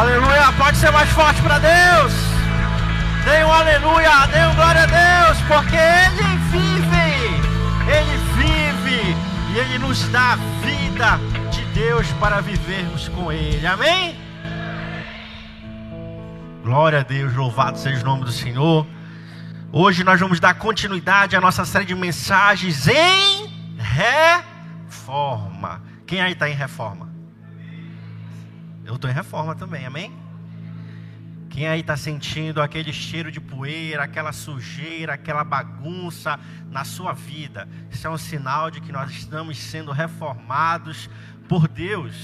Aleluia, pode ser mais forte para Deus. Dê um aleluia, dê um glória a Deus, porque Ele vive, Ele vive e Ele nos dá a vida de Deus para vivermos com Ele. Amém? Glória a Deus, louvado seja o nome do Senhor. Hoje nós vamos dar continuidade à nossa série de mensagens em reforma. Quem aí está em reforma? Eu estou em reforma também, amém? Quem aí está sentindo aquele cheiro de poeira, aquela sujeira, aquela bagunça na sua vida? Isso é um sinal de que nós estamos sendo reformados por Deus,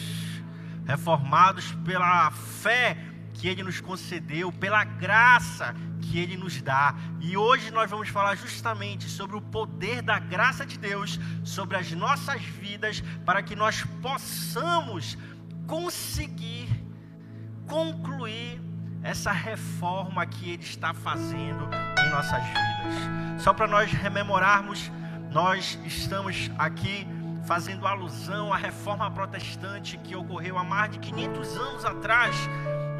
reformados pela fé que Ele nos concedeu, pela graça que Ele nos dá. E hoje nós vamos falar justamente sobre o poder da graça de Deus sobre as nossas vidas, para que nós possamos conseguir concluir essa reforma que Ele está fazendo em nossas vidas. Só para nós rememorarmos, nós estamos aqui fazendo alusão à reforma protestante que ocorreu há mais de 500 anos atrás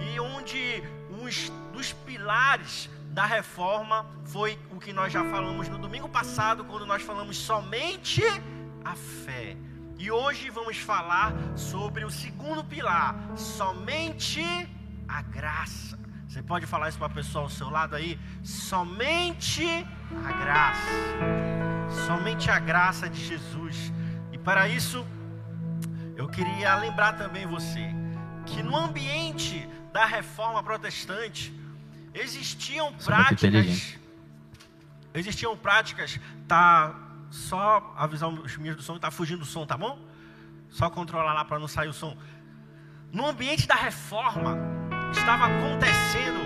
e onde um dos pilares da reforma foi o que nós já falamos no domingo passado, quando nós falamos somente a fé. E hoje vamos falar sobre o segundo pilar, somente a graça. Você pode falar isso para a pessoa ao seu lado aí? Somente a graça. Somente a graça de Jesus. E para isso, eu queria lembrar também você que no ambiente da reforma protestante existiam práticas existiam práticas tá só avisar os meninos do som tá fugindo do som tá bom? Só controlar lá para não sair o som. No ambiente da reforma estava acontecendo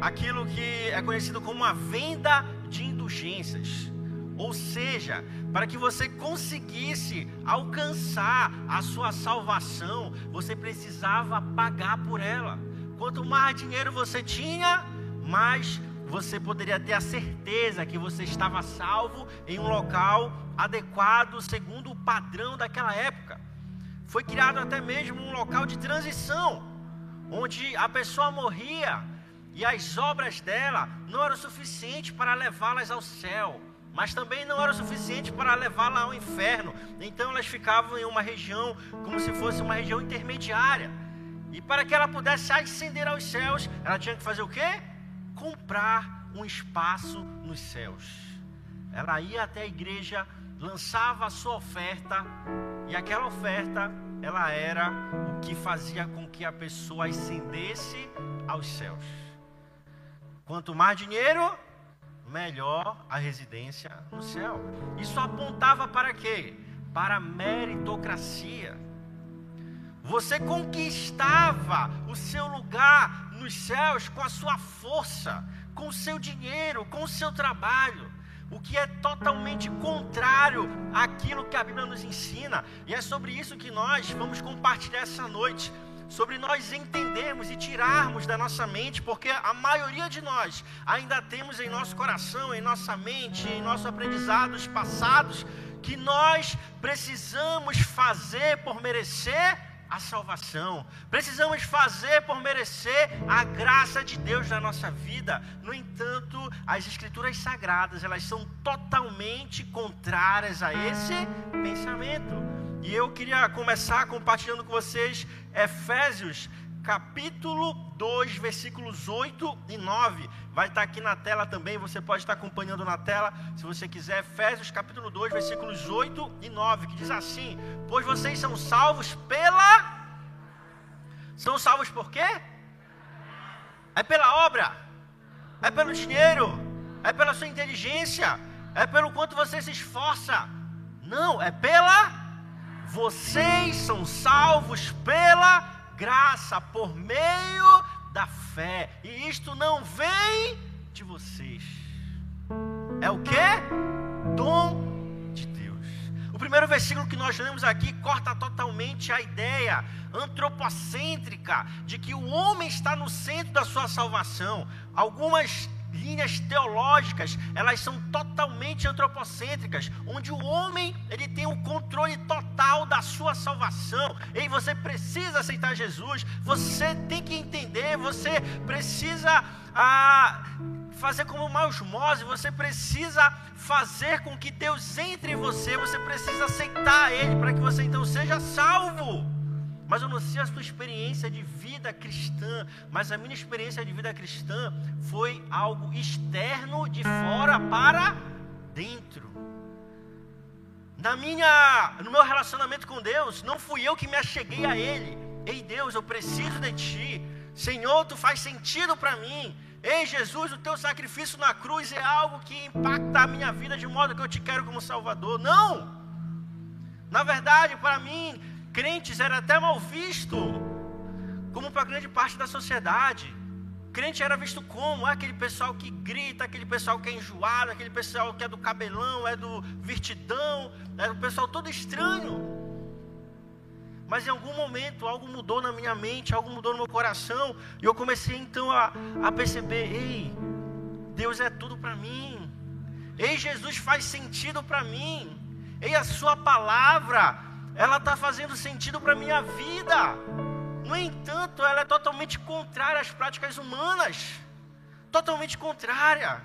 aquilo que é conhecido como a venda de indulgências. Ou seja, para que você conseguisse alcançar a sua salvação, você precisava pagar por ela. Quanto mais dinheiro você tinha, mais você poderia ter a certeza que você estava salvo em um local adequado segundo o padrão daquela época. Foi criado até mesmo um local de transição, onde a pessoa morria e as obras dela não eram suficientes para levá-las ao céu, mas também não eram suficientes para levá-la ao inferno. Então elas ficavam em uma região como se fosse uma região intermediária e para que ela pudesse ascender aos céus, ela tinha que fazer o quê? Comprar um espaço nos céus. Ela ia até a igreja, lançava a sua oferta, e aquela oferta, ela era o que fazia com que a pessoa ascendesse aos céus. Quanto mais dinheiro, melhor a residência no céu. Isso apontava para quê? Para a meritocracia. Você conquistava o seu lugar nos céus com a sua força, com o seu dinheiro, com o seu trabalho. O que é totalmente contrário àquilo que a Bíblia nos ensina. E é sobre isso que nós vamos compartilhar essa noite sobre nós entendermos e tirarmos da nossa mente, porque a maioria de nós ainda temos em nosso coração, em nossa mente, em nossos aprendizados passados, que nós precisamos fazer por merecer a salvação. Precisamos fazer por merecer a graça de Deus na nossa vida. No entanto, as escrituras sagradas, elas são totalmente contrárias a esse pensamento. E eu queria começar compartilhando com vocês Efésios capítulo 2, versículos 8 e 9. Vai estar aqui na tela também, você pode estar acompanhando na tela, se você quiser. Efésios capítulo 2, versículos 8 e 9, que diz assim: Pois vocês são salvos pela. São salvos por quê? É pela obra, é pelo dinheiro, é pela sua inteligência, é pelo quanto você se esforça. Não, é pela. Vocês são salvos pela graça por meio da fé. E isto não vem de vocês. É o que? Dom de Deus. O primeiro versículo que nós lemos aqui corta totalmente a ideia antropocêntrica de que o homem está no centro da sua salvação. Algumas linhas teológicas, elas são totalmente antropocêntricas, onde o homem ele tem o controle total da sua salvação. E você precisa aceitar Jesus, você tem que entender você precisa ah, fazer como uma osmose, você precisa fazer com que Deus entre em você, você precisa aceitar Ele para que você então seja salvo. Mas eu não sei a sua experiência de vida cristã, mas a minha experiência de vida cristã foi algo externo, de fora para dentro. Na minha, no meu relacionamento com Deus, não fui eu que me acheguei a Ele. Ei Deus, eu preciso de Ti. Senhor, Tu faz sentido para mim. Ei Jesus, o Teu sacrifício na cruz é algo que impacta a minha vida de modo que eu te quero como Salvador. Não! Na verdade, para mim, crentes era até mal visto, como para grande parte da sociedade. Crente era visto como? É aquele pessoal que grita, aquele pessoal que é enjoado, aquele pessoal que é do cabelão, é do virtidão, é do pessoal todo estranho. Mas em algum momento algo mudou na minha mente, algo mudou no meu coração, e eu comecei então a, a perceber: ei, Deus é tudo para mim, ei, Jesus faz sentido para mim, ei, a Sua palavra, ela está fazendo sentido para a minha vida. No entanto, ela é totalmente contrária às práticas humanas. Totalmente contrária.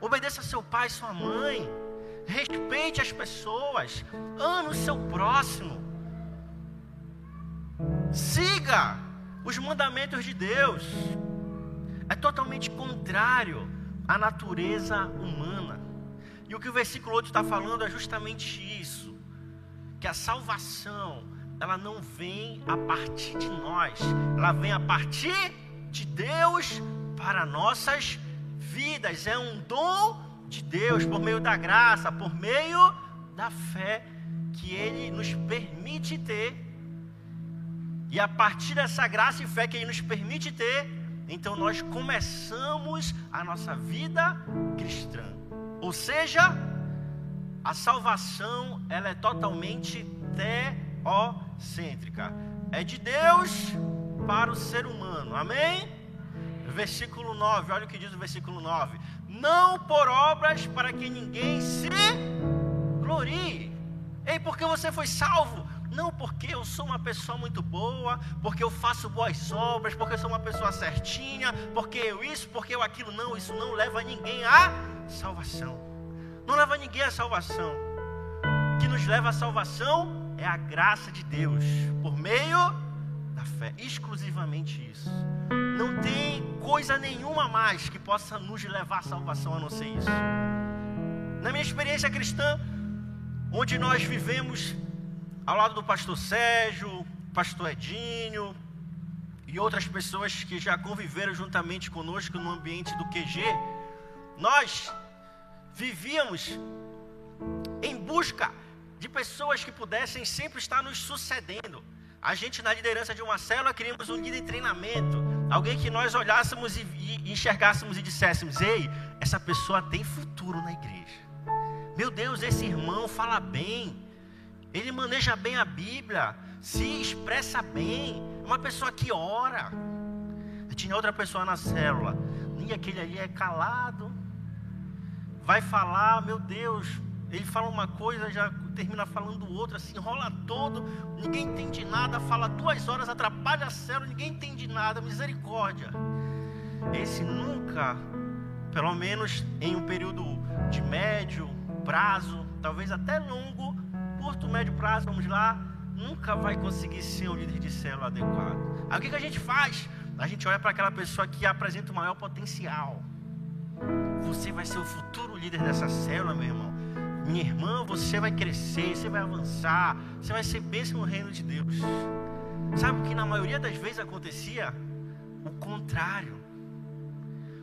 Obedeça seu pai sua mãe. Respeite as pessoas. Ame o seu próximo. Siga os mandamentos de Deus. É totalmente contrário à natureza humana. E o que o versículo 8 está falando é justamente isso: que a salvação ela não vem a partir de nós, ela vem a partir de Deus para nossas vidas. É um dom de Deus por meio da graça, por meio da fé que Ele nos permite ter. E a partir dessa graça e fé que Ele nos permite ter, então nós começamos a nossa vida cristã. Ou seja, a salvação ela é totalmente teológica cêntrica. É de Deus para o ser humano. Amém? Versículo 9, olha o que diz o versículo 9: Não por obras para que ninguém se glorie. Ei, porque você foi salvo? Não porque eu sou uma pessoa muito boa, porque eu faço boas obras, porque eu sou uma pessoa certinha, porque eu isso, porque eu aquilo. Não, isso não leva ninguém à salvação. Não leva ninguém à salvação. O que nos leva à salvação é a graça de Deus por meio da fé, exclusivamente isso. Não tem coisa nenhuma mais que possa nos levar à salvação a não ser isso. Na minha experiência cristã, onde nós vivemos ao lado do pastor Sérgio, pastor Edinho e outras pessoas que já conviveram juntamente conosco no ambiente do QG, nós vivíamos em busca de pessoas que pudessem sempre estar nos sucedendo. A gente, na liderança de uma célula, queríamos um líder em treinamento. Alguém que nós olhássemos e, enxergássemos e disséssemos: Ei, essa pessoa tem futuro na igreja. Meu Deus, esse irmão fala bem. Ele maneja bem a Bíblia. Se expressa bem. É uma pessoa que ora. E tinha outra pessoa na célula. E aquele ali é calado. Vai falar, meu Deus, ele fala uma coisa, já termina falando outra, se enrola todo, ninguém entende nada, fala duas horas, atrapalha a célula, ninguém entende nada, misericórdia. Esse nunca, pelo menos em um período de médio prazo, talvez até longo, curto, médio prazo, vamos lá, nunca vai conseguir ser um líder de célula adequado. Aí o que, que a gente faz? A gente olha para aquela pessoa que apresenta o maior potencial. Você vai ser o futuro líder dessa célula, meu irmão. Minha irmã, você vai crescer, você vai avançar, você vai ser bênção no reino de Deus. Sabe o que na maioria das vezes acontecia? O contrário.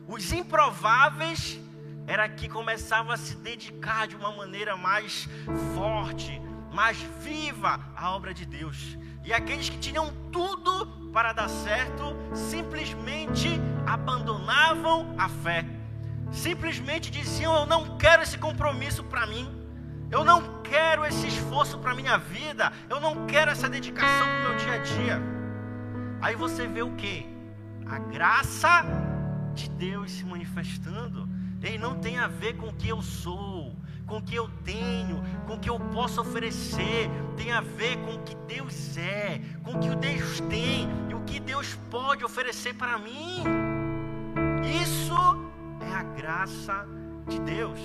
Os improváveis era que começavam a se dedicar de uma maneira mais forte, mais viva à obra de Deus. E aqueles que tinham tudo para dar certo, simplesmente abandonavam a fé simplesmente diziam: Eu não quero esse compromisso para mim, eu não quero esse esforço para minha vida, eu não quero essa dedicação para o meu dia a dia. Aí você vê o que? A graça de Deus se manifestando. Ele não tem a ver com o que eu sou, com o que eu tenho, com o que eu posso oferecer, tem a ver com o que Deus é, com o que Deus tem e o que Deus pode oferecer para mim. Isso é a graça de Deus.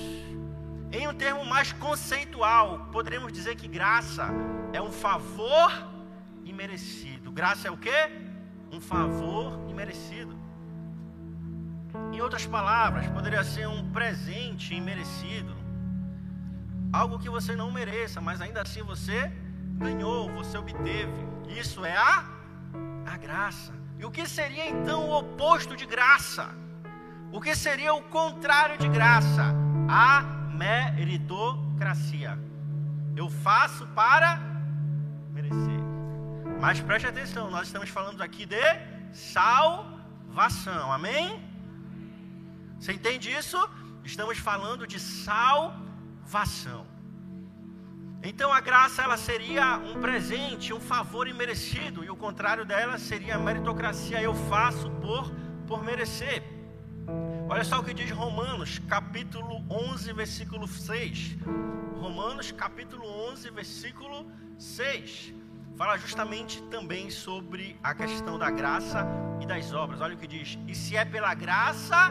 Em um termo mais conceitual, poderíamos dizer que graça é um favor imerecido. Graça é o que? Um favor imerecido. Em outras palavras, poderia ser um presente imerecido. Algo que você não mereça, mas ainda assim você ganhou, você obteve. Isso é a, a graça. E o que seria então o oposto de graça? O que seria o contrário de graça? A meritocracia. Eu faço para merecer. Mas preste atenção, nós estamos falando aqui de salvação. Amém? Você entende isso? Estamos falando de salvação. Então a graça ela seria um presente, um favor imerecido, e o contrário dela seria a meritocracia. Eu faço por por merecer. Olha só o que diz Romanos, capítulo 11, versículo 6. Romanos, capítulo 11, versículo 6. Fala justamente também sobre a questão da graça e das obras. Olha o que diz: E se é pela graça,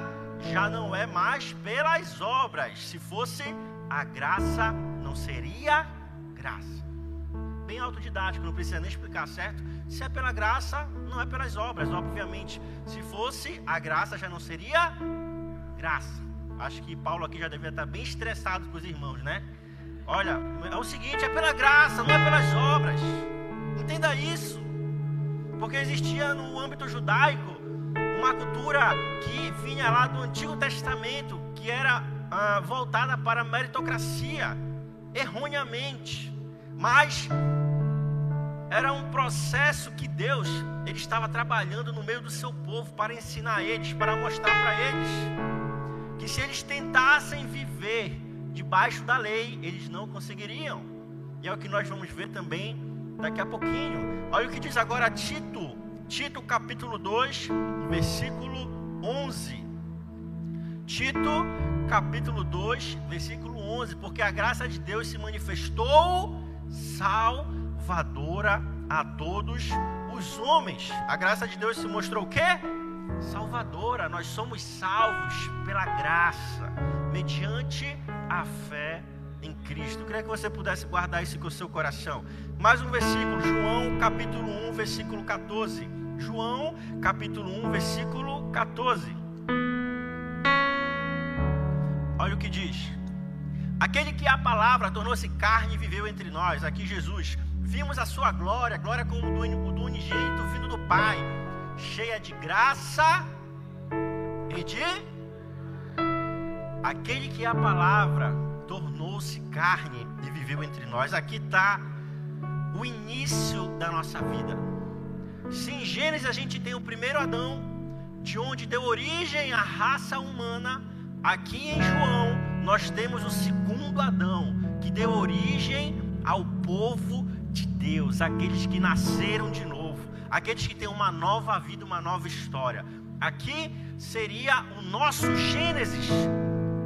já não é mais pelas obras. Se fosse a graça, não seria graça. Bem autodidático, não precisa nem explicar, certo? Se é pela graça, não é pelas obras, obviamente. Se fosse a graça, já não seria graça. Acho que Paulo aqui já devia estar bem estressado com os irmãos, né? Olha, é o seguinte: é pela graça, não é pelas obras. Entenda isso. Porque existia no âmbito judaico uma cultura que vinha lá do Antigo Testamento, que era ah, voltada para a meritocracia, erroneamente. Mas era um processo que Deus ele estava trabalhando no meio do seu povo para ensinar eles, para mostrar para eles que se eles tentassem viver debaixo da lei, eles não conseguiriam. E é o que nós vamos ver também daqui a pouquinho. Olha o que diz agora Tito Tito capítulo 2, versículo 11. Tito capítulo 2, versículo 11, porque a graça de Deus se manifestou salvadora a todos os homens. A graça de Deus se mostrou o quê? Salvadora. Nós somos salvos pela graça, mediante a fé em Cristo. Eu queria que você pudesse guardar isso com o seu coração. Mais um versículo, João capítulo 1, versículo 14. João, capítulo 1, versículo 14. Olha o que diz: Aquele que a palavra tornou-se carne e viveu entre nós, aqui Jesus, vimos a sua glória, glória como do, do unigênito vindo do Pai, cheia de graça e de. Aquele que a palavra tornou-se carne e viveu entre nós, aqui está o início da nossa vida. Se em Gênesis a gente tem o primeiro Adão, de onde deu origem à raça humana, aqui em João nós temos o segundo Adão, que deu origem ao povo Deus, aqueles que nasceram de novo, aqueles que têm uma nova vida, uma nova história. Aqui seria o nosso Gênesis,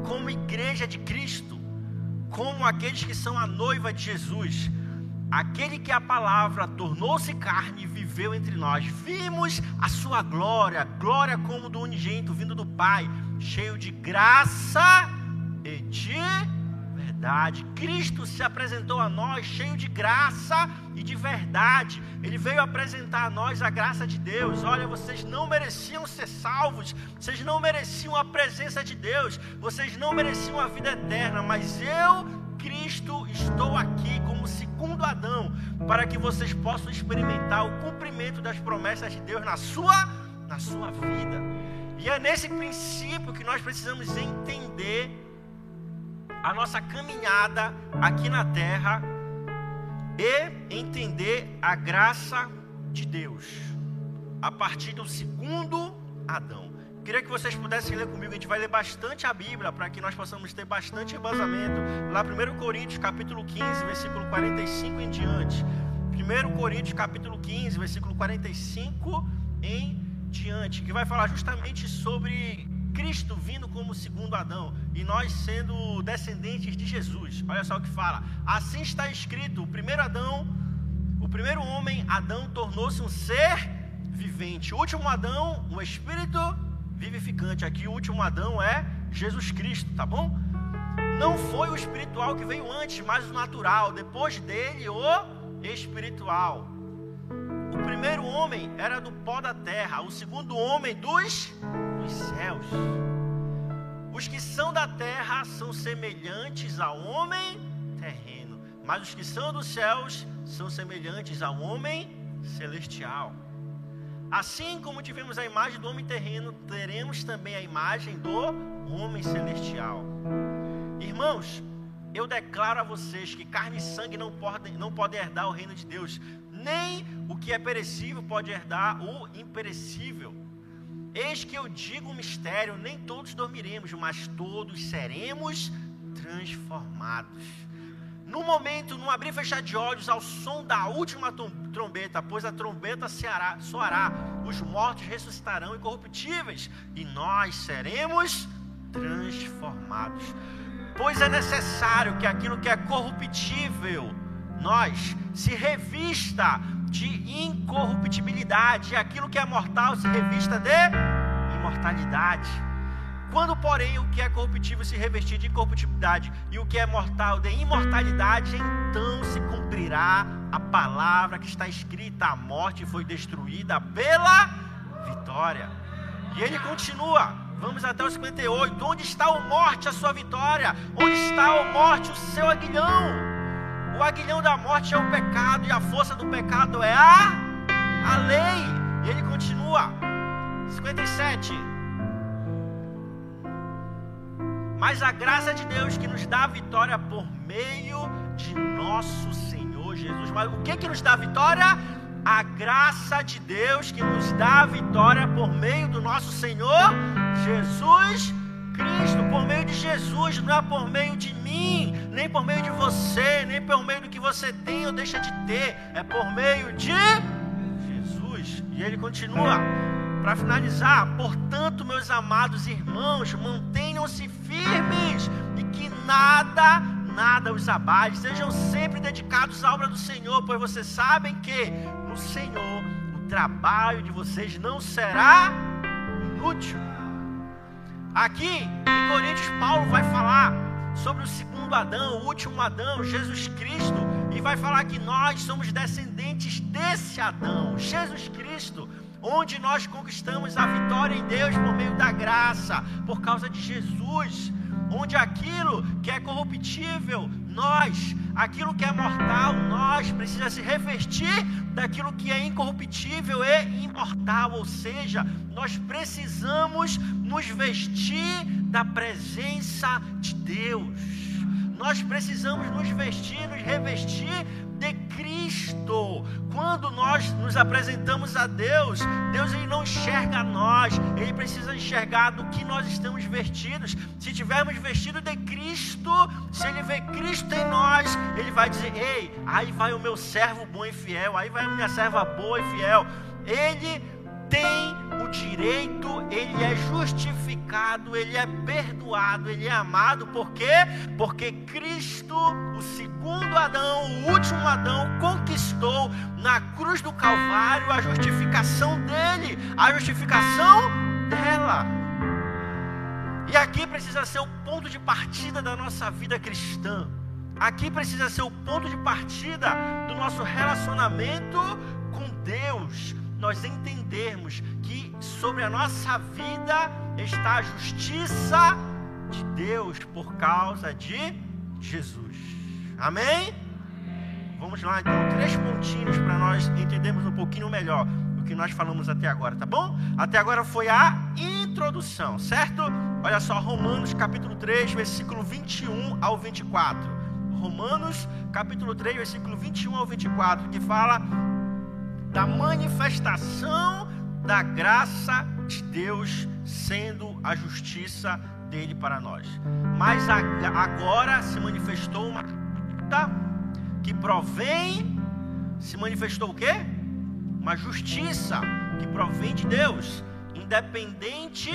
como igreja de Cristo, como aqueles que são a noiva de Jesus aquele que a palavra tornou-se carne e viveu entre nós. Vimos a sua glória, glória como do unigênito vindo do Pai, cheio de graça e de verdade. Cristo se apresentou a nós cheio de graça e de verdade. Ele veio apresentar a nós a graça de Deus. Olha, vocês não mereciam ser salvos, vocês não mereciam a presença de Deus, vocês não mereciam a vida eterna, mas eu Cristo, estou aqui como segundo Adão, para que vocês possam experimentar o cumprimento das promessas de Deus na sua, na sua vida. E é nesse princípio que nós precisamos entender a nossa caminhada aqui na terra e entender a graça de Deus a partir do segundo Adão. Queria que vocês pudessem ler comigo, a gente vai ler bastante a Bíblia para que nós possamos ter bastante embasamento. Lá 1 Coríntios, capítulo 15, versículo 45 em diante. 1 Coríntios, capítulo 15, versículo 45 em diante, que vai falar justamente sobre Cristo vindo como segundo Adão e nós sendo descendentes de Jesus. Olha só o que fala. Assim está escrito: o primeiro Adão, o primeiro homem, Adão, tornou-se um ser vivente. O último Adão, um espírito vivificante. Aqui o último Adão é Jesus Cristo, tá bom? Não foi o espiritual que veio antes, mas o natural. Depois dele, o espiritual. O primeiro homem era do pó da terra, o segundo homem dos, dos céus. Os que são da terra são semelhantes ao homem terreno, mas os que são dos céus são semelhantes ao homem celestial. Assim como tivemos a imagem do homem terreno, teremos também a imagem do homem celestial. Irmãos, eu declaro a vocês que carne e sangue não podem, não podem herdar o reino de Deus, nem o que é perecível pode herdar o imperecível. Eis que eu digo um mistério: nem todos dormiremos, mas todos seremos transformados. No momento, no abrir e fechar de olhos, ao som da última trombeta, pois a trombeta soará, os mortos ressuscitarão incorruptíveis, e nós seremos transformados. Pois é necessário que aquilo que é corruptível, nós, se revista de incorruptibilidade, aquilo que é mortal se revista de imortalidade. Quando, porém, o que é corruptível se revestir de incorruptibilidade e o que é mortal de imortalidade, então se cumprirá a palavra que está escrita: a morte foi destruída pela vitória. E ele continua: Vamos até o 58. Onde está o morte, a sua vitória? Onde está o morte, o seu aguilhão? O aguilhão da morte é o pecado, e a força do pecado é a, a lei. E ele continua. 57. Mas a graça de Deus que nos dá a vitória por meio de nosso Senhor Jesus. Mas o que que nos dá a vitória? a graça de Deus que nos dá a vitória por meio do nosso Senhor Jesus Cristo, por meio de Jesus, não é por meio de mim, nem por meio de você, nem por meio do que você tem ou deixa de ter, é por meio de Jesus. E ele continua, para finalizar, portanto, meus amados irmãos, mantenham-se firmes e que nada nada os abale, sejam sempre dedicados à obra do Senhor, pois vocês sabem que no Senhor o trabalho de vocês não será inútil. Aqui em Coríntios, Paulo vai falar sobre o segundo Adão, o último Adão, Jesus Cristo, e vai falar que nós somos descendentes desse Adão, Jesus Cristo, onde nós conquistamos a vitória em Deus por meio da graça, por causa de Jesus onde aquilo que é corruptível, nós, aquilo que é mortal, nós, precisa se revestir daquilo que é incorruptível e imortal, ou seja, nós precisamos nos vestir da presença de Deus. Nós precisamos nos vestir, nos revestir de Cristo. Quando nós nos apresentamos a Deus, Deus ele não enxerga nós, ele precisa enxergar do que nós estamos vestidos. Se tivermos vestido de Cristo, se ele vê Cristo em nós, ele vai dizer: "Ei, aí vai o meu servo bom e fiel, aí vai a minha serva boa e fiel". Ele tem direito, ele é justificado, ele é perdoado, ele é amado, por quê? Porque Cristo, o segundo Adão, o último Adão, conquistou na cruz do Calvário a justificação dele, a justificação dela. E aqui precisa ser o ponto de partida da nossa vida cristã. Aqui precisa ser o ponto de partida do nosso relacionamento com Deus nós entendermos que sobre a nossa vida está a justiça de Deus por causa de Jesus. Amém? Vamos lá então, três pontinhos para nós entendermos um pouquinho melhor o que nós falamos até agora, tá bom? Até agora foi a introdução, certo? Olha só, Romanos capítulo 3, versículo 21 ao 24. Romanos capítulo 3, versículo 21 ao 24, que fala da manifestação da graça de Deus sendo a justiça dele para nós. Mas agora se manifestou uma que provém, se manifestou o quê? Uma justiça que provém de Deus, independente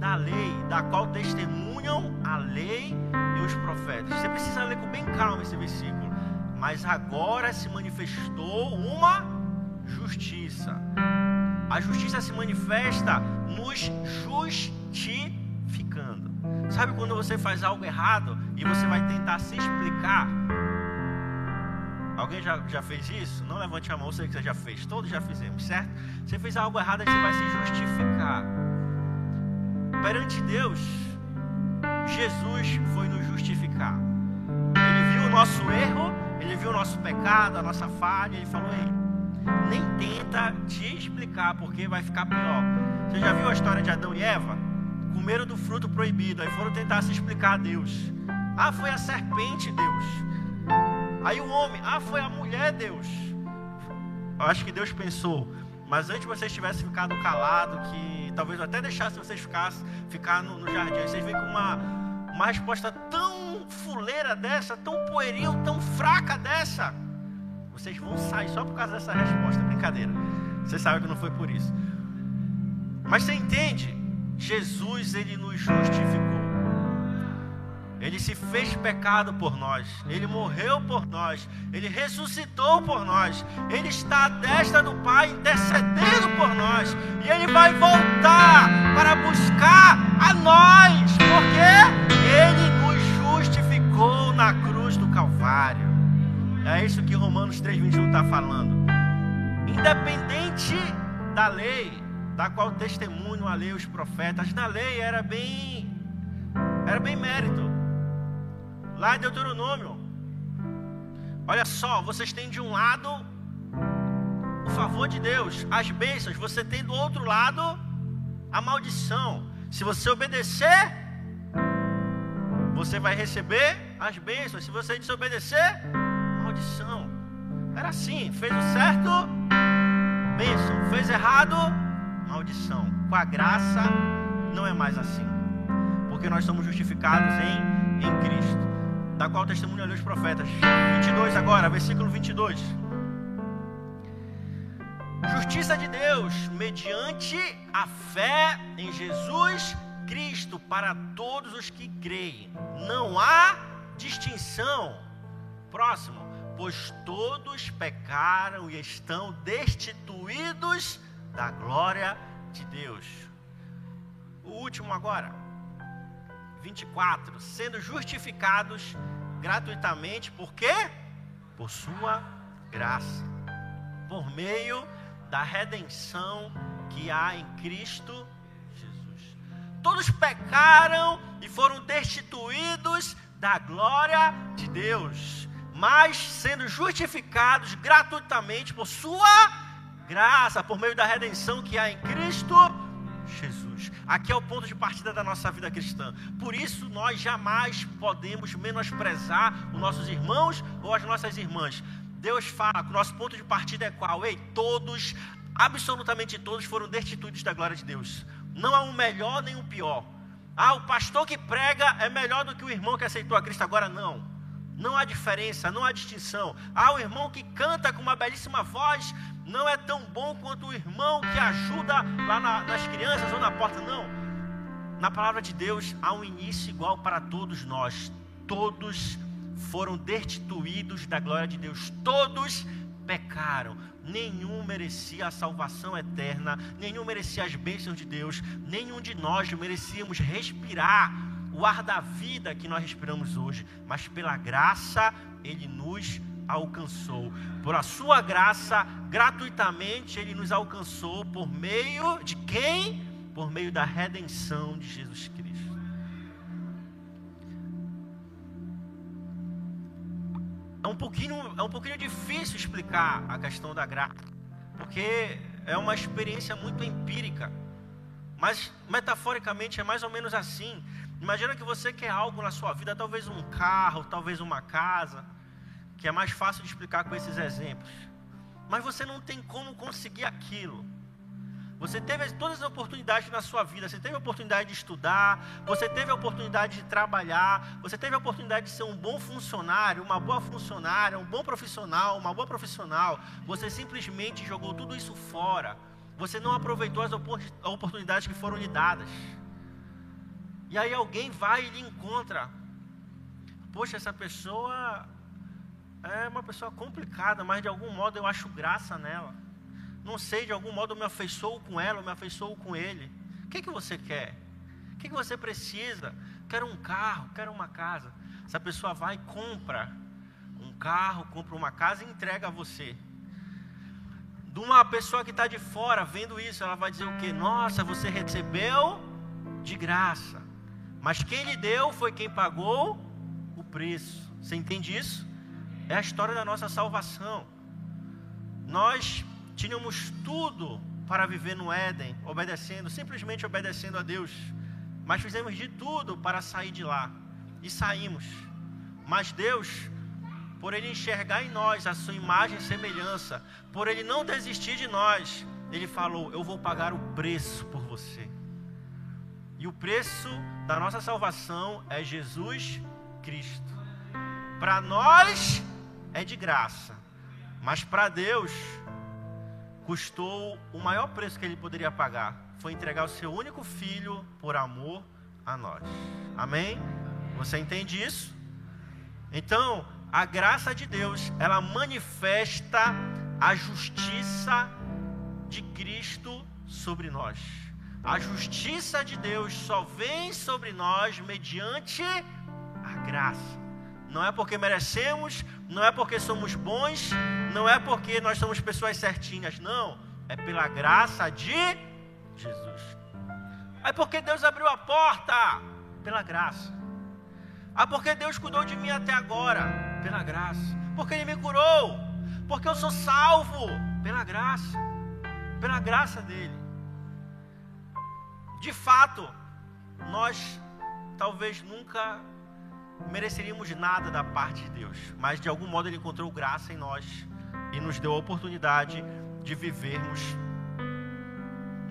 da lei, da qual testemunham a lei e os profetas. Você precisa ler com bem calma esse versículo. Mas agora se manifestou uma justiça. A justiça se manifesta nos justificando. Sabe quando você faz algo errado e você vai tentar se explicar? Alguém já, já fez isso? Não levante a mão, sei que você já fez. Todos já fizemos, certo? Você fez algo errado, você vai se justificar. Perante Deus, Jesus foi nos justificar. Ele viu o nosso erro, ele viu o nosso pecado, a nossa falha, ele falou: Ei, nem tenta te explicar, porque vai ficar pior. Você já viu a história de Adão e Eva? Comeram do fruto proibido, aí foram tentar se explicar a Deus. Ah, foi a serpente, Deus. Aí o homem, ah, foi a mulher, Deus. Eu acho que Deus pensou, mas antes vocês tivessem ficado calado, que talvez eu até deixasse vocês ficassem, ficar no, no jardim. Aí vocês veem com uma, uma resposta tão fuleira dessa, tão pueril, tão fraca dessa. Vocês vão sair só por causa dessa resposta. Brincadeira. Vocês sabem que não foi por isso. Mas você entende? Jesus, ele nos justificou. Ele se fez pecado por nós, ele morreu por nós, ele ressuscitou por nós, ele está à destra do Pai intercedendo por nós, e ele vai voltar para buscar a nós, porque ele Romanos 3,21 está falando. Independente da lei, da qual testemunham a lei os profetas, na lei era bem, era bem mérito. Lá em Deuteronômio, olha só, vocês têm de um lado o favor de Deus, as bênçãos, você tem do outro lado a maldição. Se você obedecer, você vai receber as bênçãos. Se você desobedecer, maldição. Era assim, fez o certo, bênção. Fez errado, maldição. Com a graça, não é mais assim. Porque nós somos justificados em, em Cristo da qual testemunham os profetas. 22 agora, versículo 22. Justiça de Deus mediante a fé em Jesus Cristo para todos os que creem. Não há distinção. Próximo, pois todos pecaram e estão destituídos da glória de Deus. O último agora. 24, sendo justificados gratuitamente, por quê? Por sua graça, por meio da redenção que há em Cristo Jesus. Todos pecaram e foram destituídos da glória de Deus, mas sendo justificados gratuitamente por sua graça, por meio da redenção que há em Cristo Jesus. Aqui é o ponto de partida da nossa vida cristã. Por isso, nós jamais podemos menosprezar os nossos irmãos ou as nossas irmãs. Deus fala que o nosso ponto de partida é qual? Ei, todos, absolutamente todos foram destituídos da glória de Deus. Não há um melhor nem um pior. Ah, o pastor que prega é melhor do que o irmão que aceitou a Cristo agora não. Não há diferença, não há distinção. Ah, o irmão que canta com uma belíssima voz não é tão bom quanto o irmão que ajuda lá na, nas crianças ou na porta, não. Na palavra de Deus há um início igual para todos nós. Todos foram destituídos da glória de Deus. Todos pecaram. Nenhum merecia a salvação eterna, nenhum merecia as bênçãos de Deus, nenhum de nós merecíamos respirar o ar da vida que nós respiramos hoje, mas pela graça Ele nos alcançou. Por a sua graça, gratuitamente, Ele nos alcançou por meio de quem? Por meio da redenção de Jesus Cristo. É um pouquinho, é um pouquinho difícil explicar a questão da graça, porque é uma experiência muito empírica. Mas metaforicamente é mais ou menos assim. Imagina que você quer algo na sua vida, talvez um carro, talvez uma casa que é mais fácil de explicar com esses exemplos. Mas você não tem como conseguir aquilo. Você teve todas as oportunidades na sua vida. Você teve a oportunidade de estudar, você teve a oportunidade de trabalhar, você teve a oportunidade de ser um bom funcionário, uma boa funcionária, um bom profissional, uma boa profissional. Você simplesmente jogou tudo isso fora. Você não aproveitou as oportunidades que foram lhe dadas. E aí alguém vai e lhe encontra. Poxa, essa pessoa é uma pessoa complicada, mas de algum modo eu acho graça nela. Não sei, de algum modo eu me afeiçoo com ela, eu me afeiçoo com ele. O que, que você quer? O que, que você precisa? Quero um carro, quero uma casa. Essa pessoa vai e compra um carro, compra uma casa e entrega a você. De uma pessoa que está de fora vendo isso, ela vai dizer o quê? Nossa, você recebeu de graça. Mas quem lhe deu foi quem pagou o preço. Você entende isso? É a história da nossa salvação. Nós tínhamos tudo para viver no Éden, obedecendo, simplesmente obedecendo a Deus. Mas fizemos de tudo para sair de lá. E saímos. Mas Deus, por Ele enxergar em nós a sua imagem e semelhança, por Ele não desistir de nós, Ele falou: Eu vou pagar o preço por você. E o preço da nossa salvação é Jesus Cristo. Para nós, é de graça. Mas para Deus, custou o maior preço que ele poderia pagar. Foi entregar o seu único filho por amor a nós. Amém? Você entende isso? Então, a graça de Deus, ela manifesta a justiça de Cristo sobre nós. A justiça de Deus só vem sobre nós mediante a graça. Não é porque merecemos, não é porque somos bons, não é porque nós somos pessoas certinhas, não. É pela graça de Jesus. É porque Deus abriu a porta, pela graça. Ah, porque Deus cuidou de mim até agora, pela graça. Porque Ele me curou, porque eu sou salvo, pela graça, pela graça dEle. De fato, nós talvez nunca mereceríamos nada da parte de Deus, mas de algum modo Ele encontrou graça em nós e nos deu a oportunidade de vivermos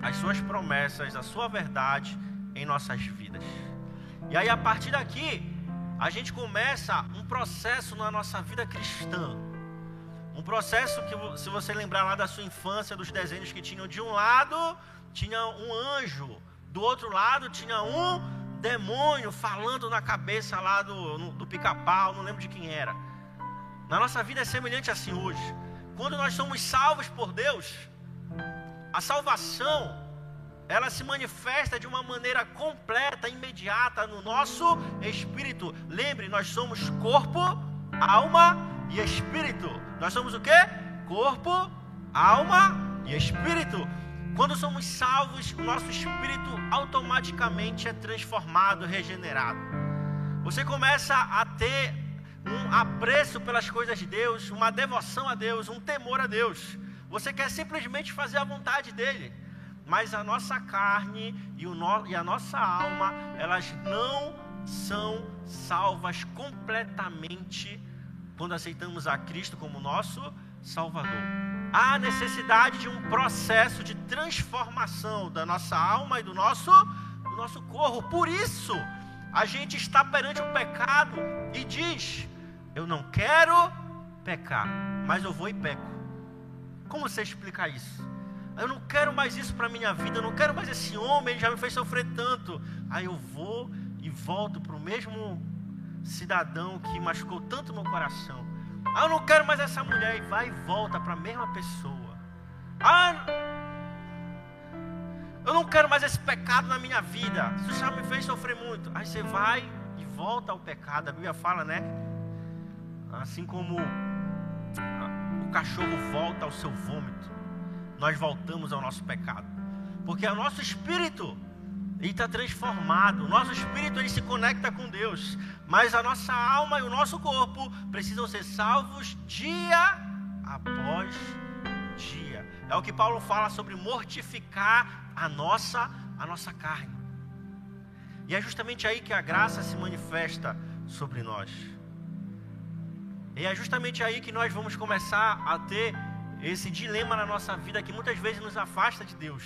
as Suas promessas, a Sua verdade em nossas vidas. E aí, a partir daqui, a gente começa um processo na nossa vida cristã. Um processo que, se você lembrar lá da sua infância, dos desenhos que tinham de um lado, tinha um anjo, do outro lado, tinha um demônio falando na cabeça lá do, do pica-pau, não lembro de quem era. Na nossa vida é semelhante assim hoje. Quando nós somos salvos por Deus, a salvação ela se manifesta de uma maneira completa, imediata no nosso espírito. Lembre, nós somos corpo, alma e espírito. Nós somos o que? Corpo, alma e espírito. Quando somos salvos, o nosso espírito automaticamente é transformado, regenerado. Você começa a ter um apreço pelas coisas de Deus, uma devoção a Deus, um temor a Deus. Você quer simplesmente fazer a vontade dEle. Mas a nossa carne e, no, e a nossa alma, elas não são salvas completamente quando aceitamos a Cristo como nosso Salvador há necessidade de um processo de transformação da nossa alma e do nosso, do nosso corpo. Por isso, a gente está perante o pecado e diz: Eu não quero pecar, mas eu vou e peco. Como você explica isso? Eu não quero mais isso para minha vida, eu não quero mais esse homem, ele já me fez sofrer tanto. Aí eu vou e volto para o mesmo cidadão que machucou tanto meu coração. Ah, eu não quero mais essa mulher. E vai e volta para a mesma pessoa. Ah, eu não quero mais esse pecado na minha vida. Isso já me fez sofrer muito. Aí você vai e volta ao pecado. A Bíblia fala, né? Assim como o cachorro volta ao seu vômito, nós voltamos ao nosso pecado. Porque é o nosso espírito ele está transformado. O nosso espírito ele se conecta com Deus, mas a nossa alma e o nosso corpo precisam ser salvos dia após dia. É o que Paulo fala sobre mortificar a nossa a nossa carne. E é justamente aí que a graça se manifesta sobre nós. E é justamente aí que nós vamos começar a ter esse dilema na nossa vida que muitas vezes nos afasta de Deus.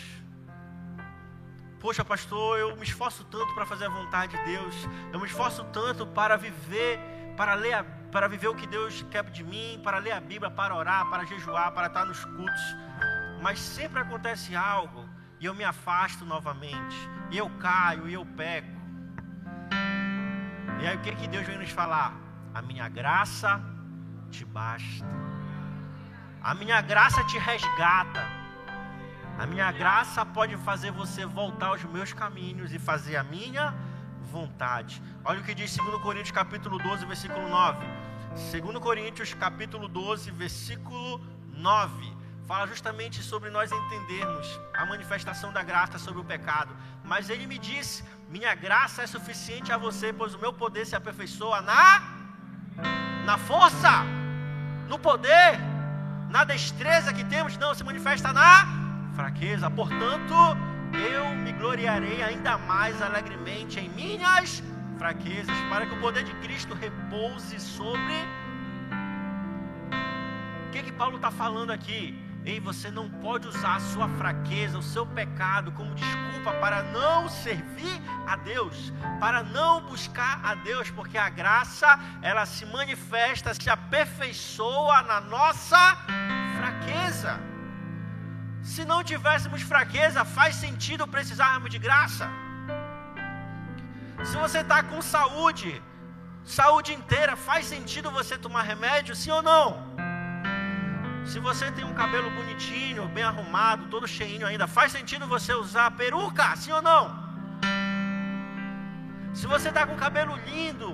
Poxa, pastor, eu me esforço tanto para fazer a vontade de Deus. Eu me esforço tanto para viver, para ler, para viver o que Deus quer de mim, para ler a Bíblia, para orar, para jejuar, para estar nos cultos. Mas sempre acontece algo e eu me afasto novamente. E eu caio e eu peco. E aí o que, que Deus vem nos falar? A minha graça te basta. A minha graça te resgata. A minha graça pode fazer você voltar aos meus caminhos e fazer a minha vontade. Olha o que diz 2 Coríntios capítulo 12, versículo 9. 2 Coríntios capítulo 12, versículo 9. Fala justamente sobre nós entendermos a manifestação da graça sobre o pecado. Mas ele me disse: Minha graça é suficiente a você, pois o meu poder se aperfeiçoa na na força, no poder, na destreza que temos, não, se manifesta na fraqueza. Portanto, eu me gloriarei ainda mais alegremente em minhas fraquezas, para que o poder de Cristo repouse sobre. O que, que Paulo está falando aqui? Ei, você não pode usar a sua fraqueza, o seu pecado, como desculpa para não servir a Deus, para não buscar a Deus, porque a graça, ela se manifesta, se aperfeiçoa na nossa fraqueza. Se não tivéssemos fraqueza, faz sentido precisarmos de graça. Se você está com saúde, saúde inteira, faz sentido você tomar remédio, sim ou não? Se você tem um cabelo bonitinho, bem arrumado, todo cheinho ainda, faz sentido você usar peruca, sim ou não? Se você está com cabelo lindo,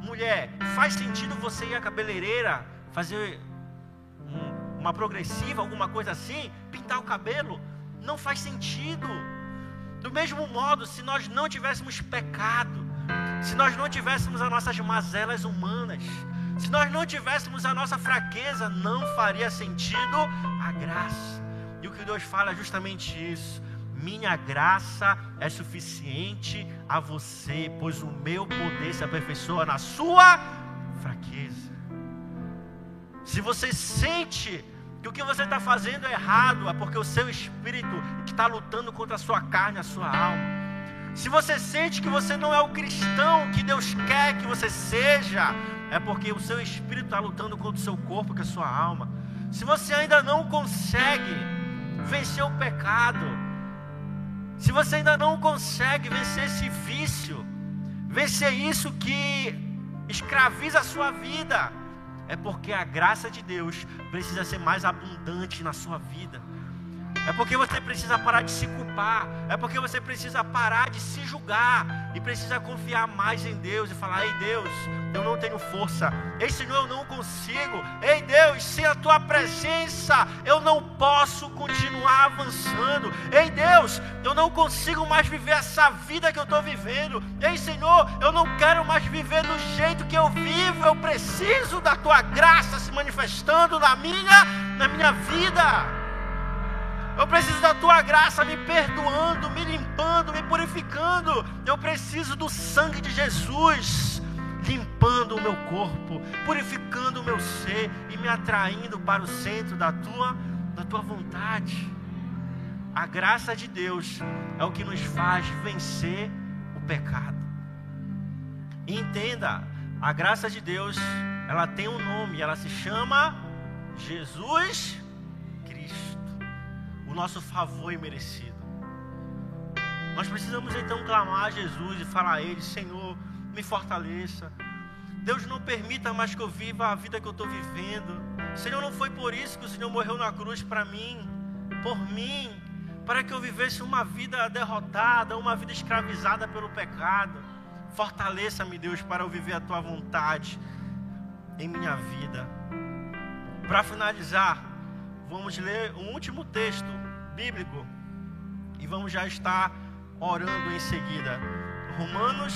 mulher, faz sentido você ir à cabeleireira, fazer uma progressiva, alguma coisa assim, pintar o cabelo? Não faz sentido. Do mesmo modo, se nós não tivéssemos pecado, se nós não tivéssemos as nossas mazelas humanas, se nós não tivéssemos a nossa fraqueza, não faria sentido a graça. E o que Deus fala é justamente isso. Minha graça é suficiente a você, pois o meu poder se aperfeiçoa na sua fraqueza. Se você sente que o que você está fazendo é errado, é porque o seu espírito está lutando contra a sua carne, a sua alma. Se você sente que você não é o cristão que Deus quer que você seja, é porque o seu espírito está lutando contra o seu corpo, com a sua alma. Se você ainda não consegue vencer o pecado, se você ainda não consegue vencer esse vício, vencer isso que escraviza a sua vida, é porque a graça de Deus precisa ser mais abundante na sua vida. É porque você precisa parar de se culpar. É porque você precisa parar de se julgar. E precisa confiar mais em Deus e falar: Ei Deus, eu não tenho força. Ei Senhor, eu não consigo. Ei Deus, sem a tua presença, eu não posso continuar avançando. Ei Deus, eu não consigo mais viver essa vida que eu estou vivendo. Ei Senhor, eu não quero mais viver do jeito que eu vivo. Eu preciso da tua graça se manifestando na minha, na minha vida. Eu preciso da tua graça me perdoando, me limpando, me purificando. Eu preciso do sangue de Jesus limpando o meu corpo, purificando o meu ser e me atraindo para o centro da tua, da tua vontade. A graça de Deus é o que nos faz vencer o pecado. E entenda, a graça de Deus, ela tem um nome, ela se chama Jesus nosso favor imerecido. Nós precisamos então clamar a Jesus e falar a Ele: Senhor, me fortaleça. Deus não permita mais que eu viva a vida que eu estou vivendo. Senhor, não foi por isso que o Senhor morreu na cruz para mim, por mim, para que eu vivesse uma vida derrotada, uma vida escravizada pelo pecado. Fortaleça-me, Deus, para eu viver a tua vontade em minha vida. Para finalizar, vamos ler um último texto bíblico e vamos já estar orando em seguida. Romanos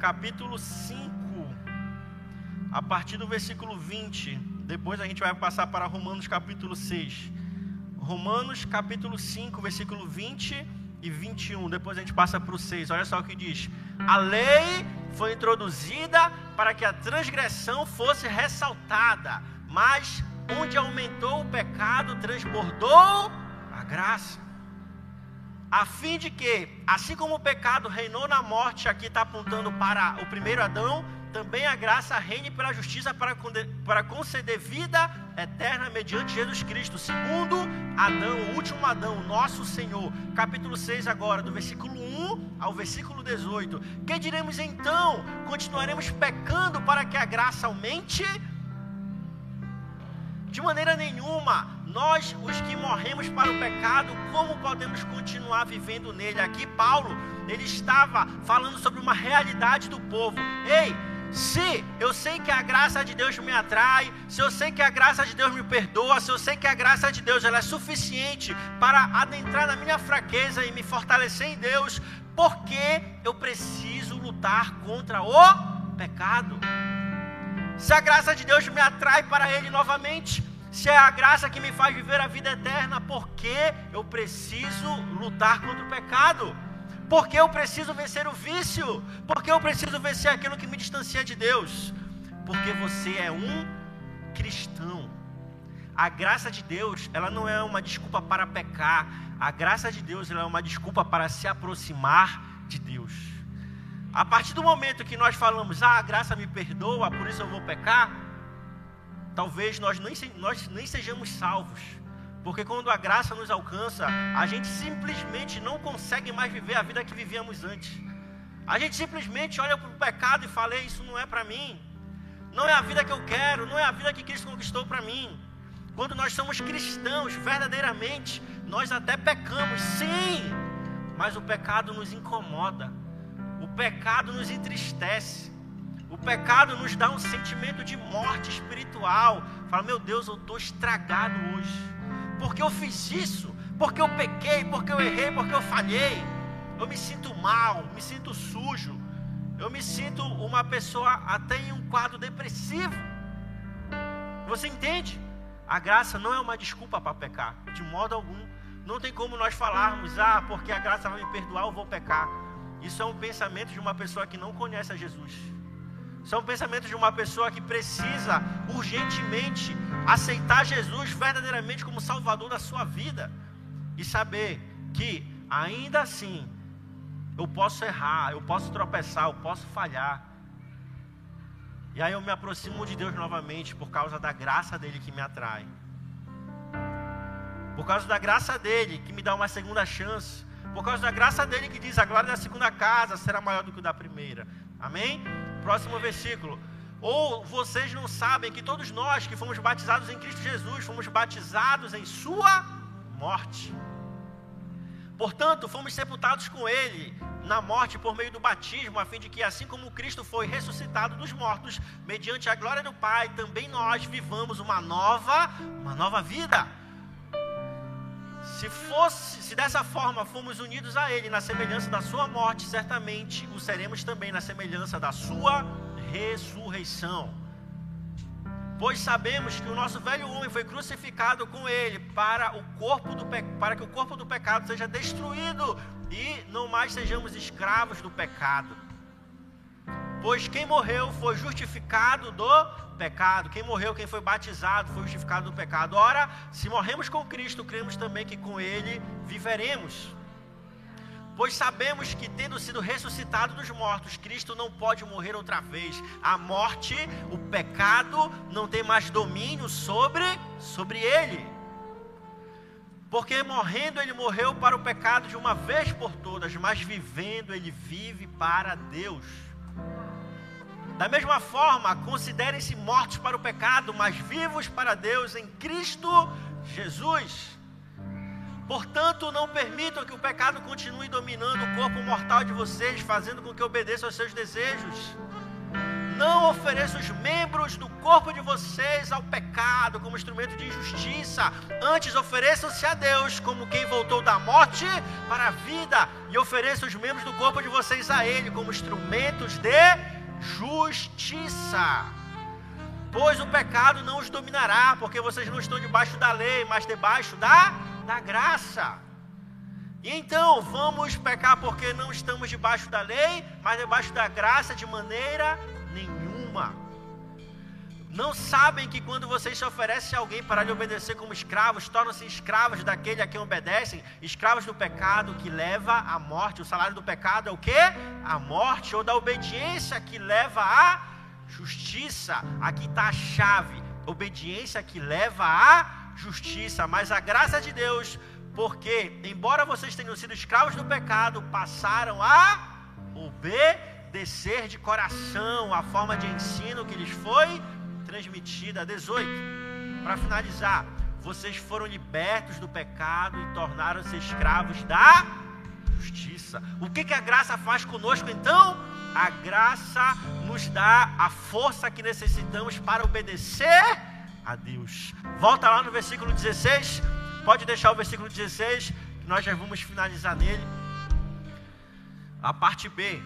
capítulo 5, a partir do versículo 20. Depois a gente vai passar para Romanos capítulo 6. Romanos capítulo 5, versículo 20 e 21. Depois a gente passa para o 6. Olha só o que diz: A lei foi introduzida para que a transgressão fosse ressaltada, mas onde aumentou o pecado, transbordou graça, a fim de que, assim como o pecado reinou na morte, aqui está apontando para o primeiro Adão, também a graça reine pela justiça para, para conceder vida eterna mediante Jesus Cristo, segundo Adão, o último Adão, nosso Senhor. Capítulo 6 agora, do versículo 1 ao versículo 18. Que diremos então? Continuaremos pecando para que a graça aumente? De maneira nenhuma. Nós, os que morremos para o pecado, como podemos continuar vivendo nele? Aqui Paulo, ele estava falando sobre uma realidade do povo. Ei, se eu sei que a graça de Deus me atrai, se eu sei que a graça de Deus me perdoa, se eu sei que a graça de Deus ela é suficiente para adentrar na minha fraqueza e me fortalecer em Deus, por que eu preciso lutar contra o pecado? Se a graça de Deus me atrai para Ele novamente, se é a graça que me faz viver a vida eterna, por que eu preciso lutar contra o pecado? Porque eu preciso vencer o vício? Porque eu preciso vencer aquilo que me distancia de Deus? Porque você é um cristão. A graça de Deus, ela não é uma desculpa para pecar. A graça de Deus, ela é uma desculpa para se aproximar de Deus. A partir do momento que nós falamos, ah, a graça me perdoa, por isso eu vou pecar, talvez nós nem, nós nem sejamos salvos. Porque quando a graça nos alcança, a gente simplesmente não consegue mais viver a vida que vivíamos antes. A gente simplesmente olha para o pecado e fala: Isso não é para mim. Não é a vida que eu quero, não é a vida que Cristo conquistou para mim. Quando nós somos cristãos, verdadeiramente, nós até pecamos, sim, mas o pecado nos incomoda, o pecado nos entristece, pecado nos dá um sentimento de morte espiritual. Fala, meu Deus, eu estou estragado hoje porque eu fiz isso, porque eu pequei, porque eu errei, porque eu falhei. Eu me sinto mal, me sinto sujo. Eu me sinto uma pessoa até em um quadro depressivo. Você entende? A graça não é uma desculpa para pecar, de modo algum. Não tem como nós falarmos, ah, porque a graça vai me perdoar, eu vou pecar. Isso é um pensamento de uma pessoa que não conhece a Jesus. São pensamentos de uma pessoa que precisa urgentemente aceitar Jesus verdadeiramente como Salvador da sua vida e saber que ainda assim eu posso errar, eu posso tropeçar, eu posso falhar. E aí eu me aproximo de Deus novamente por causa da graça dele que me atrai. Por causa da graça dele que me dá uma segunda chance. Por causa da graça dele que diz: a glória da segunda casa será maior do que o da primeira. Amém? Próximo versículo. Ou vocês não sabem que todos nós que fomos batizados em Cristo Jesus, fomos batizados em Sua morte. Portanto, fomos sepultados com Ele na morte por meio do batismo, a fim de que, assim como Cristo foi ressuscitado dos mortos, mediante a glória do Pai, também nós vivamos uma nova, uma nova vida. Se fosse, se dessa forma fomos unidos a Ele na semelhança da Sua morte, certamente o seremos também na semelhança da Sua ressurreição. Pois sabemos que o nosso velho homem foi crucificado com Ele para o corpo do para que o corpo do pecado seja destruído e não mais sejamos escravos do pecado. Pois quem morreu foi justificado do pecado. Quem morreu, quem foi batizado, foi justificado do pecado. Ora, se morremos com Cristo, cremos também que com Ele viveremos. Pois sabemos que, tendo sido ressuscitado dos mortos, Cristo não pode morrer outra vez. A morte, o pecado, não tem mais domínio sobre, sobre ele. Porque morrendo, ele morreu para o pecado de uma vez por todas, mas vivendo, ele vive para Deus. Da mesma forma, considerem-se mortos para o pecado, mas vivos para Deus em Cristo Jesus. Portanto, não permitam que o pecado continue dominando o corpo mortal de vocês, fazendo com que obedeçam aos seus desejos. Não ofereçam os membros do corpo de vocês ao pecado como instrumento de injustiça. Antes, ofereçam-se a Deus como quem voltou da morte para a vida. E ofereçam os membros do corpo de vocês a Ele como instrumentos de justiça. Pois o pecado não os dominará, porque vocês não estão debaixo da lei, mas debaixo da, da graça. E então, vamos pecar porque não estamos debaixo da lei, mas debaixo da graça de maneira nenhuma. Não sabem que quando vocês se oferecem a alguém para lhe obedecer como escravos, tornam-se escravos daquele a quem obedecem, escravos do pecado que leva à morte. O salário do pecado é o que? A morte, ou da obediência que leva à justiça, aqui está a chave. Obediência que leva à justiça, mas a graça de Deus, porque, embora vocês tenham sido escravos do pecado, passaram a obedecer de coração a forma de ensino que lhes foi transmitida. 18. Para finalizar, vocês foram libertos do pecado e tornaram-se escravos da justiça. O que, que a graça faz conosco então? A graça nos dá a força que necessitamos para obedecer a Deus. Volta lá no versículo 16. Pode deixar o versículo 16, que nós já vamos finalizar nele. A parte B.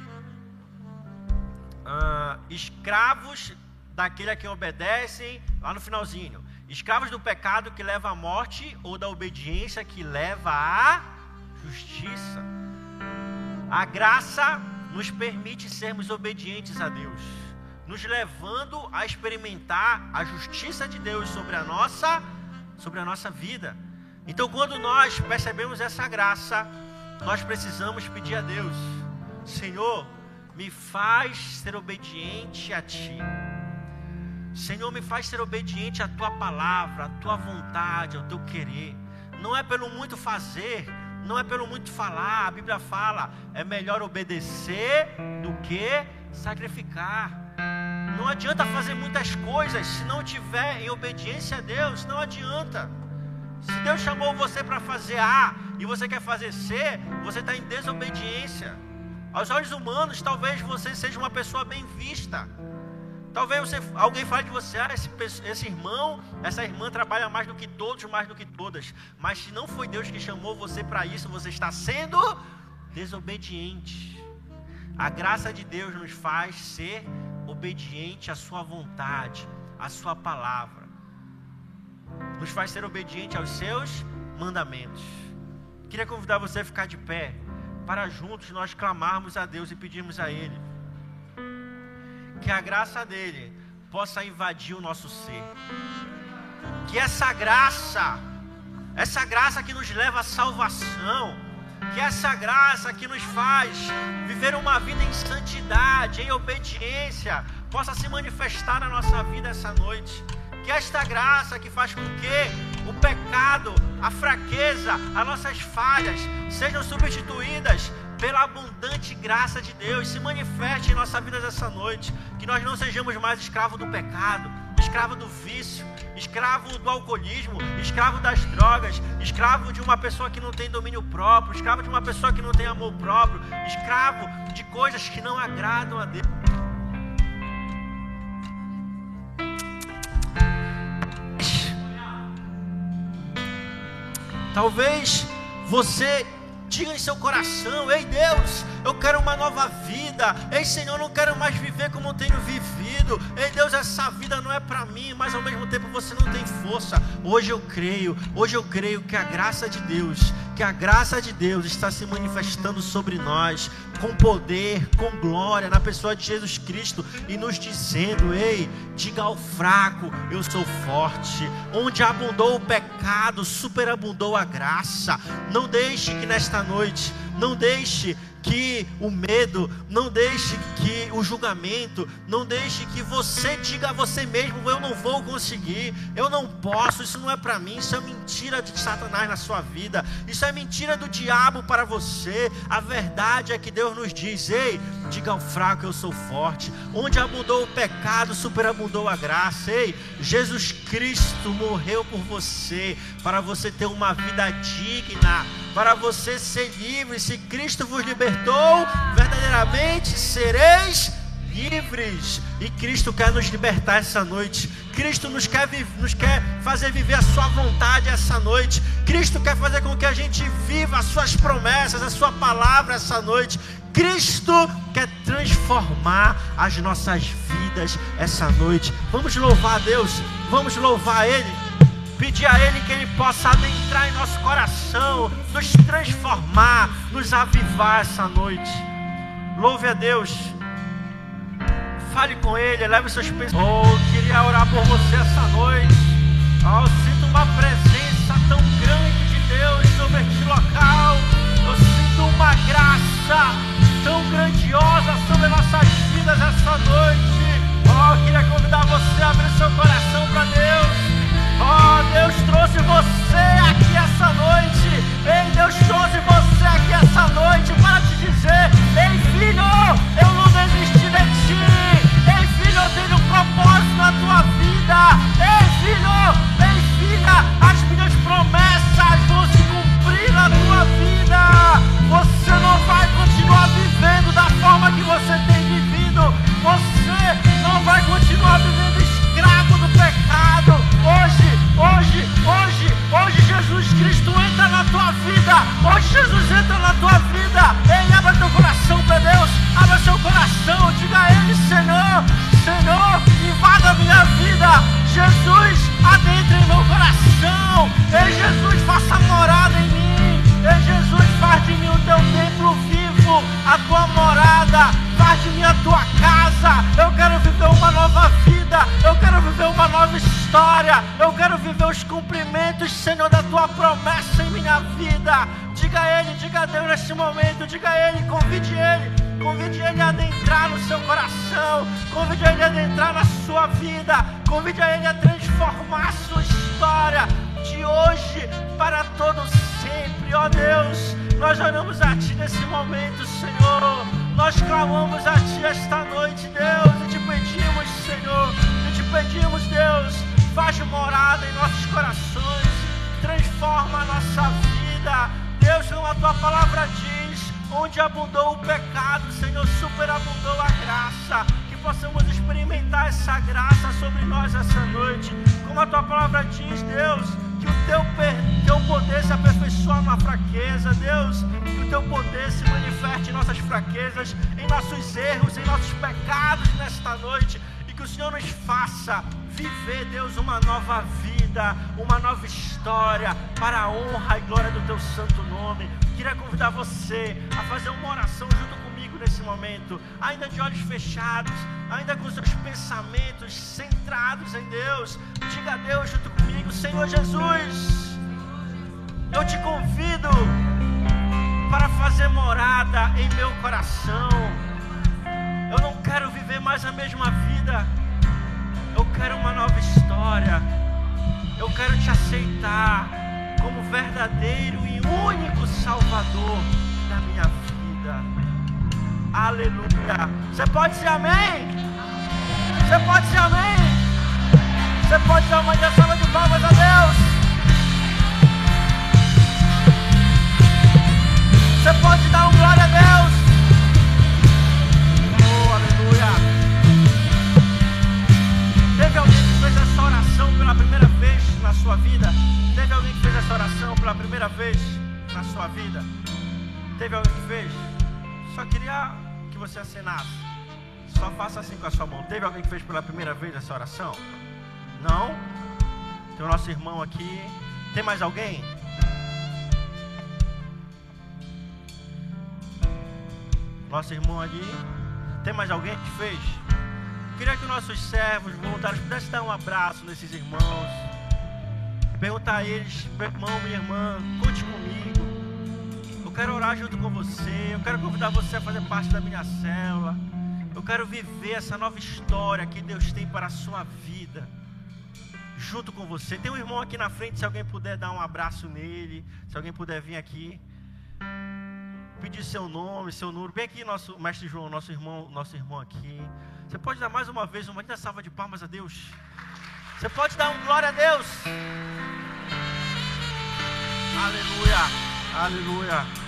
Uh, escravos daquele a quem obedecem, lá no finalzinho. Escravos do pecado que leva à morte ou da obediência que leva à justiça. A graça nos permite sermos obedientes a Deus, nos levando a experimentar a justiça de Deus sobre a nossa sobre a nossa vida. Então, quando nós percebemos essa graça, nós precisamos pedir a Deus: Senhor, me faz ser obediente a Ti. Senhor, me faz ser obediente à tua palavra, à tua vontade, ao teu querer. Não é pelo muito fazer, não é pelo muito falar. A Bíblia fala: é melhor obedecer do que sacrificar. Não adianta fazer muitas coisas se não tiver em obediência a Deus, não adianta. Se Deus chamou você para fazer A e você quer fazer C, você está em desobediência. Aos olhos humanos, talvez você seja uma pessoa bem vista. Talvez você, alguém fale de você, ah, esse, esse irmão, essa irmã trabalha mais do que todos, mais do que todas. Mas se não foi Deus que chamou você para isso, você está sendo desobediente. A graça de Deus nos faz ser obediente à Sua vontade, à Sua palavra. Nos faz ser obediente aos Seus mandamentos. Queria convidar você a ficar de pé, para juntos nós clamarmos a Deus e pedirmos a Ele que a graça dele possa invadir o nosso ser. Que essa graça, essa graça que nos leva à salvação, que essa graça que nos faz viver uma vida em santidade, em obediência, possa se manifestar na nossa vida essa noite. Que esta graça que faz com que o pecado, a fraqueza, as nossas falhas sejam substituídas pela abundante graça de Deus, se manifeste em nossa vida essa noite. Que nós não sejamos mais escravos do pecado, escravo do vício, escravo do alcoolismo, escravo das drogas, escravo de uma pessoa que não tem domínio próprio, escravo de uma pessoa que não tem amor próprio, escravo de coisas que não agradam a Deus. Talvez você Diga em seu coração: Ei Deus, eu quero uma nova vida. Ei Senhor, eu não quero mais viver como eu tenho vivido. Ei Deus, essa vida não é para mim, mas ao mesmo tempo você não tem força. Hoje eu creio, hoje eu creio que a graça de Deus, que a graça de Deus está se manifestando sobre nós com poder, com glória na pessoa de Jesus Cristo e nos dizendo: Ei, diga ao fraco, eu sou forte. Onde abundou o pecado, superabundou a graça. Não deixe que nesta noite, não deixe que o medo, não deixe que o julgamento, não deixe que você diga a você mesmo: eu não vou conseguir, eu não posso, isso não é para mim, isso é mentira de Satanás na sua vida, isso é mentira do diabo para você. A verdade é que Deus nos diz: ei, diga ao fraco: eu sou forte. Onde abundou o pecado, superabundou a graça. Ei, Jesus Cristo morreu por você, para você ter uma vida digna para você ser livre. Se Cristo vos libertou, verdadeiramente sereis livres. E Cristo quer nos libertar essa noite. Cristo nos quer, nos quer fazer viver a Sua vontade essa noite. Cristo quer fazer com que a gente viva as Suas promessas, a Sua palavra essa noite. Cristo quer transformar as nossas vidas essa noite. Vamos louvar a Deus, vamos louvar Ele. Pedir a Ele que Ele possa adentrar em nosso coração, nos transformar, nos avivar essa noite. Louve a Deus. Fale com Ele, leve seus pensamentos. Oh, queria orar por você essa noite. Oh, sinto uma presença tão grande de Deus sobre este local. Eu sinto uma graça tão grandiosa sobre nossas vidas essa noite. Oh, você abrir seu coração para Deus. Oh, Deus trouxe você aqui essa noite. Ei, Deus trouxe você aqui essa noite para te dizer: Ei, filho, eu não Jesus entra na tua vida. Ei, abra teu coração para Deus. Abra seu coração. Diga a Ele, Senhor, Senhor, invada a minha vida. Jesus, adentre em meu coração. Ei, Jesus, faça morada em mim. Ei, Jesus, faz de mim o teu templo vivo, a tua morada mim a tua casa. Eu quero viver uma nova vida. Eu quero viver uma nova história. Eu quero viver os cumprimentos, Senhor, da tua promessa em minha vida. Diga a Ele, diga a Deus neste momento. Diga a Ele, convide Ele. Convide Ele a adentrar no seu coração. Convide Ele a adentrar na sua vida. Convide a Ele a transformar a sua história de hoje para todo sempre. Ó oh Deus, nós oramos a Ti nesse momento, Senhor. Nós clamamos a Ti esta noite, Deus, e te pedimos, Senhor, e te pedimos, Deus, faz morada em nossos corações, transforma a nossa vida. Deus, como a Tua palavra diz, onde abundou o pecado, Senhor, superabundou a graça. Que possamos experimentar essa graça sobre nós essa noite. Como a Tua palavra diz, Deus, que o Teu, teu poder se aperfeiçoa na fraqueza, Deus o teu poder se manifeste em nossas fraquezas, em nossos erros, em nossos pecados nesta noite. E que o Senhor nos faça viver, Deus, uma nova vida, uma nova história, para a honra e glória do teu santo nome. Queria convidar você a fazer uma oração junto comigo nesse momento, ainda de olhos fechados, ainda com seus pensamentos centrados em Deus. Diga a Deus junto comigo, Senhor Jesus, eu te convido para fazer morada em meu coração. Eu não quero viver mais a mesma vida. Eu quero uma nova história. Eu quero te aceitar como verdadeiro e único Salvador da minha vida. Aleluia. Você pode ser amém? Você pode ser amém? Você pode dar uma salva de palmas a Deus? Você pode dar um glória a Deus. Oh, aleluia. Teve alguém que fez essa oração pela primeira vez na sua vida? Teve alguém que fez essa oração pela primeira vez na sua vida? Teve alguém que fez? Só queria que você acenasse. Só faça assim com a sua mão. Teve alguém que fez pela primeira vez essa oração? Não? Tem o nosso irmão aqui. Tem mais alguém? nosso irmão ali. Tem mais alguém que fez? Queria que nossos servos voluntários pudessem dar um abraço nesses irmãos. Perguntar a eles, irmão, minha irmã, conte comigo. Quero orar junto com você. Eu quero convidar você a fazer parte da minha célula. Eu quero viver essa nova história que Deus tem para a sua vida. Junto com você. Tem um irmão aqui na frente, se alguém puder dar um abraço nele. Se alguém puder vir aqui pedir seu nome, seu número. Bem aqui, nosso mestre João, nosso irmão, nosso irmão aqui. Você pode dar mais uma vez uma linda salva de palmas a Deus. Você pode dar um glória a Deus. Aleluia, aleluia.